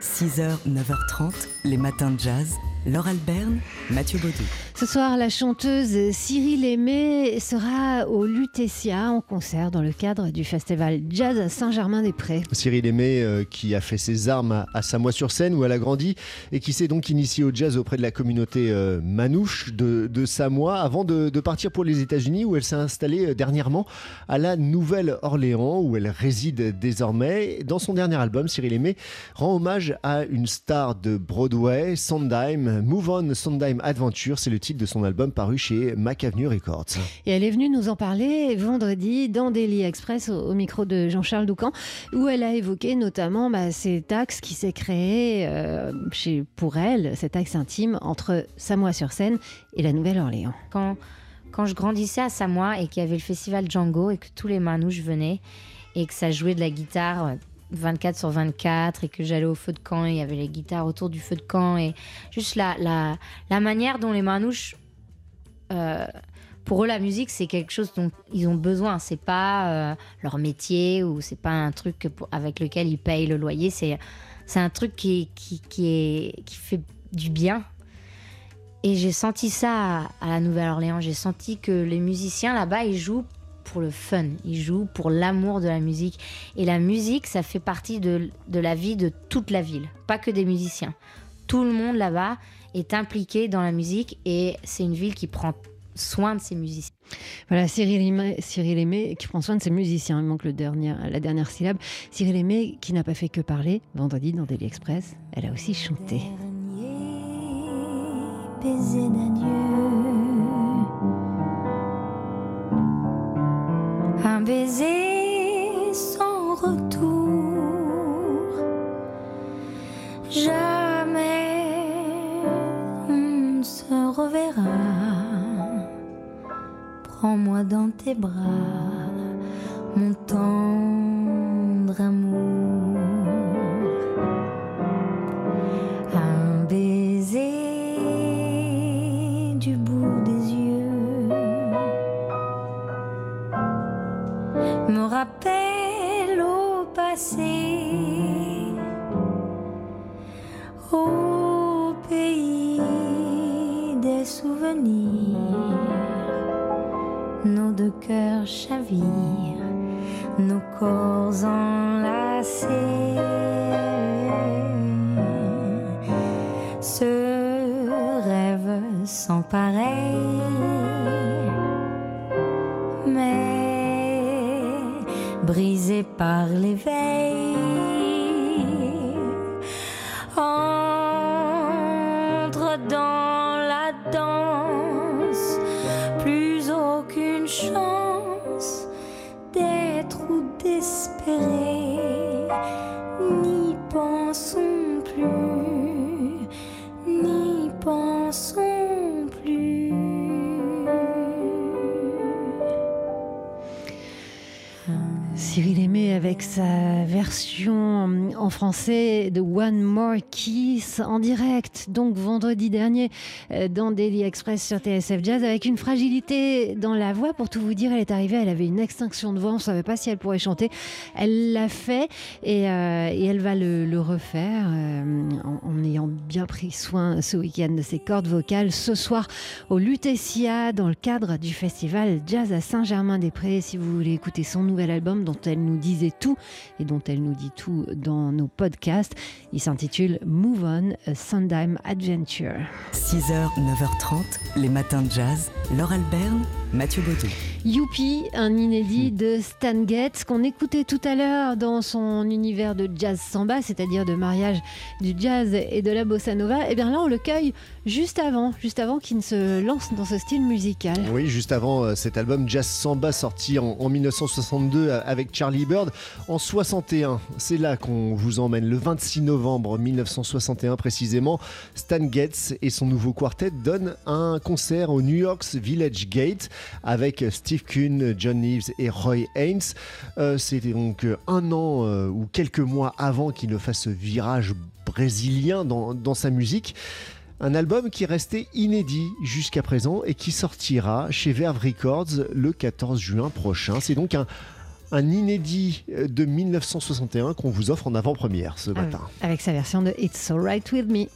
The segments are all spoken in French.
6h, 9h30, les matins de jazz. Laure Alberne, Mathieu Baudou. Ce soir, la chanteuse Cyril Aimé sera au Lutetia en concert dans le cadre du festival Jazz à Saint-Germain-des-Prés. Cyril Aimé, euh, qui a fait ses armes à, Samois-sur-Seine où elle a grandi et qui s'est donc initié au jazz auprès de la communauté euh, manouche de, Samoa avant de, partir pour les États-Unis où elle s'est installée euh, dernièrement à la Nouvelle-Orléans où elle réside désormais. Dans son dernier album, Cyril Aimé rend hommage à une star de Broadway, Sondheim Move On Sondheim Adventure, c'est le titre de son album paru chez Mac Avenue Records. Et elle est venue nous en parler vendredi dans Daily Express au, micro de Jean-Charles Doucan, où elle a évoqué notamment bah, cet axe qui s'est créé euh, chez, pour elle, cet axe intime entre Samoa-sur-Seine et la Nouvelle-Orléans. Quand, quand je grandissais à Samoa et qu'il y avait le festival Django et que tous les manouches venaient et que ça jouait de la guitare 24 sur 24 et que j'allais au feu de camp et il y avait les guitares autour du feu de camp et juste la, la, la manière dont les manouches euh, pour eux la musique c'est quelque chose dont ils ont besoin. C'est pas euh, leur métier ou c'est pas un truc avec lequel ils payent le loyer. C'est c'est un truc qui, qui, qui, est, qui fait du bien. Et j'ai senti ça à la Nouvelle-Orléans. J'ai senti que les musiciens là-bas ils jouent pour le fun, ils jouent pour l'amour de la musique. Et la musique, ça fait partie de, la vie de toute la ville, pas que des musiciens. Tout le monde là-bas est impliqué dans la musique et c'est une ville qui prend soin de ses musiciens. Voilà, Cyril Aimé, Cyril Aimé qui prend soin de ses musiciens. Il manque le dernier, la dernière syllabe. Cyril Aimé qui n'a pas fait que parler. Vendredi dans Daily Express, elle a aussi chanté. Baiser un baiser sans retour. Jamais on se reverra. Prends-moi dans tes bras, mon tendre amour. Me rappelle au passé, au pays des souvenirs. Nos deux cœurs chavirent, nos corps enlacés. Ce rêve sans pareil. Mais brisé par l'éveil. Entre dans la danse, plus aucune chance d'être ou d'espérer, Aimé avec sa version en français de One More Kiss en direct, donc vendredi dernier euh, dans Daily Express sur TSF Jazz avec une fragilité dans la voix. Pour tout vous dire, elle est arrivée, elle avait une extinction de voix, on ne savait pas si elle pourrait chanter. Elle l'a fait et, euh, elle va le, refaire euh, en, ayant bien pris soin ce week-end de ses cordes vocales. Ce soir au Lutetia dans le cadre du festival Jazz à Saint-Germain-des-Prés. Si vous voulez écouter son nouvel album dont elle nous disait tout et dont elle nous dit tout dans nos podcasts. Il s'intitule Move On, a Adventure. 6h, 9h30, les matins de jazz. Laure Alberne, Mathieu Baudou. Youpi, un inédit de Stan Getz qu'on écoutait tout à l'heure dans son univers de jazz samba, c'est-à-dire de mariage du jazz et de la bossa nova. Et eh bien là, on le cueille juste avant, juste avant qu'il ne se lance dans ce style musical. Oui, juste avant euh, cet album Jazz Samba sorti en, en 1962 euh, avec Charlie Bird. En 61, c'est là qu'on vous emmène, le 26 novembre 1961 précisément. Stan Getz et son nouveau quartet donnent un concert au New York's Village Gate avec Steve Kuhn, John Neves et Roy Haynes. Euh, C'était donc un an euh, ou quelques mois avant qu'il ne fasse ce virage brésilien dans, dans sa musique. Un album qui est resté inédit jusqu'à présent et qui sortira chez Verve Records le 14 juin prochain. C'est donc un, un inédit euh, de 1961 qu'on vous offre en avant-première ce Ah matin. Avec sa version de It's Alright With Me.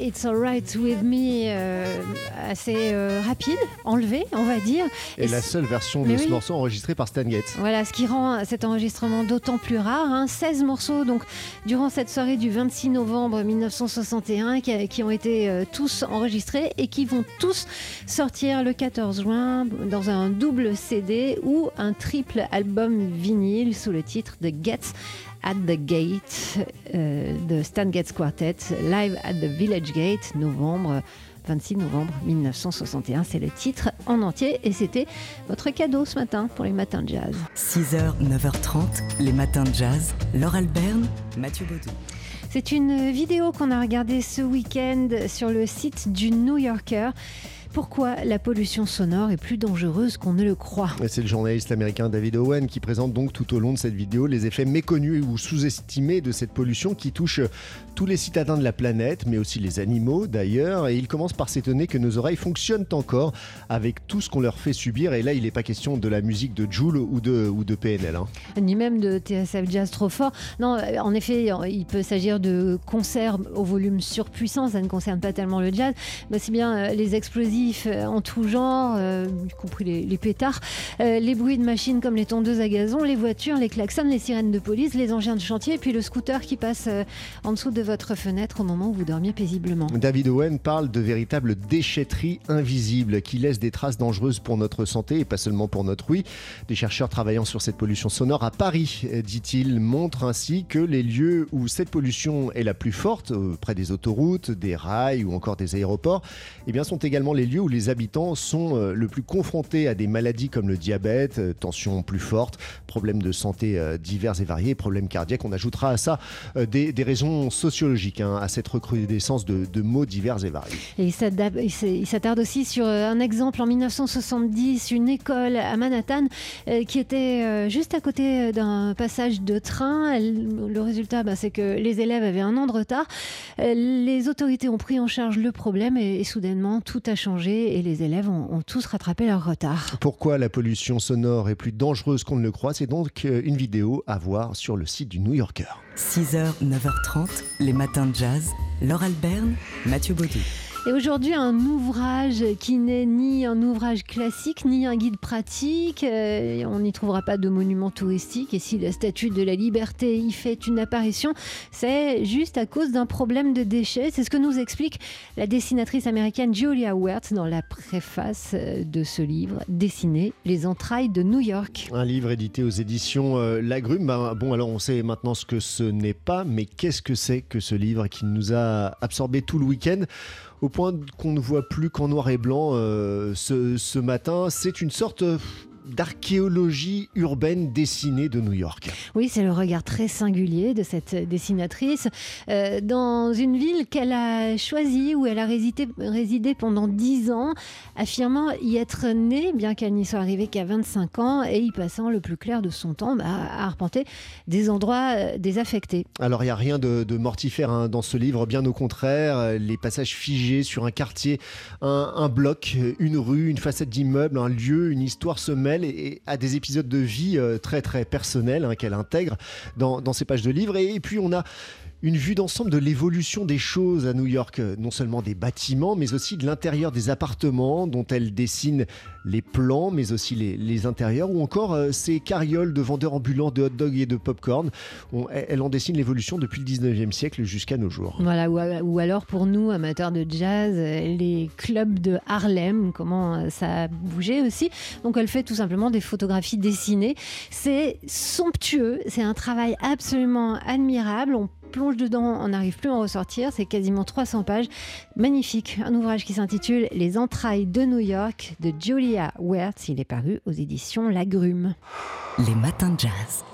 It's Alright With Me euh, assez euh, rapide, enlevée, on va dire. Et Et la seule version de ce oui. morceau enregistrée par Stan Getz. Voilà, ce qui rend cet enregistrement d'autant plus rare. hein. 16 morceaux donc durant cette soirée du 26 novembre 1961 qui, qui ont été euh, tous enregistrés et qui vont tous sortir le 14 juin dans un double CD ou un triple album vinyle sous le titre de Gets at the Gate euh, de Stan Getz Quartet, Live at the Village Gate, novembre. 26 novembre 1961, c'est le titre en entier et c'était votre cadeau ce matin pour les matins de jazz. 6h, 9h30, les matins de jazz. Laure Alberne, Mathieu Baudou. C'est une vidéo qu'on a regardée ce week-end sur le site du New Yorker. Pourquoi la pollution sonore est plus dangereuse qu'on ne le croit? C'est le journaliste américain David Owen qui présente donc tout au long de cette vidéo les effets méconnus ou sous-estimés de cette pollution qui touche tous les citadins de la planète, mais aussi les animaux d'ailleurs. Et il commence par s'étonner que nos oreilles fonctionnent encore avec tout ce qu'on leur fait subir. Et là, il n'est pas question de la musique de Joule ou de, ou de PNL. hein. Ni même de TSF Jazz trop fort. Non, euh, en effet, il peut s'agir de concerts au volume surpuissant. Ça ne concerne pas tellement le jazz, mais c'est bien euh, les explosifs euh, en tout genre, euh, y compris les, pétards, euh, les bruits de machines comme les tondeuses à gazon, les voitures, les klaxons, les sirènes de police, les engins de chantier, et puis le scooter qui passe en dessous de votre fenêtre au moment où vous dormiez paisiblement. David Owen parle de véritables déchetteries invisibles qui laissent des traces dangereuses pour notre santé et pas seulement pour notre ouïe. Des chercheurs travaillant sur cette pollution sonore à Paris, dit-il, montrent ainsi que les lieux où cette pollution est la plus forte, près des autoroutes, des rails ou encore des aéroports, eh bien, sont également les lieux où les habitants sont euh, le plus confrontés à des maladies comme le diabète, euh, tension plus forte, problèmes de santé euh, divers et variés, problèmes cardiaques. On ajoutera à ça des, raisons sociologiques hein, à cette recrudescence de, de maux divers et variés. Et il s'attarde aussi sur un exemple en 1970, une école à Manhattan qui était juste à côté d'un passage de train. Le résultat, bah, c'est que les élèves avaient un an de retard. Les autorités ont pris en charge le problème et soudainement tout a changé et les élèves ont, ont tous rattrapé leur retard. Pourquoi la pollution sonore est plus dangereuse qu'on ne le croit C'est donc euh, une vidéo à voir sur le site du New Yorker. 6h, 9h30, les matins de jazz. Laure Alberne, Mathieu Baudou. Et aujourd'hui, un ouvrage qui n'est ni un ouvrage classique, ni un guide pratique. Euh, on n'y trouvera pas de monument touristique. Et si la statue de la liberté y fait une apparition, c'est juste à cause d'un problème de déchets. C'est ce que nous explique la dessinatrice américaine Julia Wertz dans la préface euh, de ce livre, Dessiner les entrailles de New York. Un livre édité aux éditions euh, Lagrume. Ben, bon, alors on sait maintenant ce que ce n'est pas, mais qu'est-ce que c'est que ce livre qui nous a absorbé tout le week-end? Au point qu'on ne voit plus qu'en noir et blanc euh, ce, matin. C'est une sorte euh, d'archéologie urbaine dessinée de New York. Oui, c'est le regard très singulier de cette dessinatrice euh, dans une ville qu'elle a choisie où elle a résidé, résidé pendant 10 ans, affirmant y être née, bien qu'elle n'y soit arrivée qu'à 25 ans, et y passant le plus clair de son temps bah, à arpenter des endroits euh, désaffectés. Alors il n'y a rien de, de mortifère hein, dans ce livre, bien au contraire, les passages figés sur un quartier, un, un bloc, une rue, une façade d'immeuble, un lieu, une histoire se mêlent et, à des épisodes de vie euh, très très personnels hein, qu'elle intègre dans, ces pages de livres. Et puis on a une vue d'ensemble de l'évolution des choses à New York, non seulement des bâtiments, mais aussi de l'intérieur des appartements dont elle dessine les plans, mais aussi les, intérieurs, ou encore euh, ces carrioles de vendeurs ambulants de hot dog et de popcorn. On, elle en dessine l'évolution depuis le 19e siècle jusqu'à nos jours. Voilà, ou, ou, alors pour nous, amateurs de jazz, les clubs de Harlem, comment ça a bougé aussi. Donc elle fait tout simplement des photographies dessinées. C'est somptueux, c'est un travail absolument admirable. Plonge dedans, on n'arrive plus à en ressortir. C'est quasiment 300 pages. Magnifique. Un ouvrage qui s'intitule Les entrailles de New York de Julia Wertz. Il est paru aux éditions Lagrume. Les matins de jazz.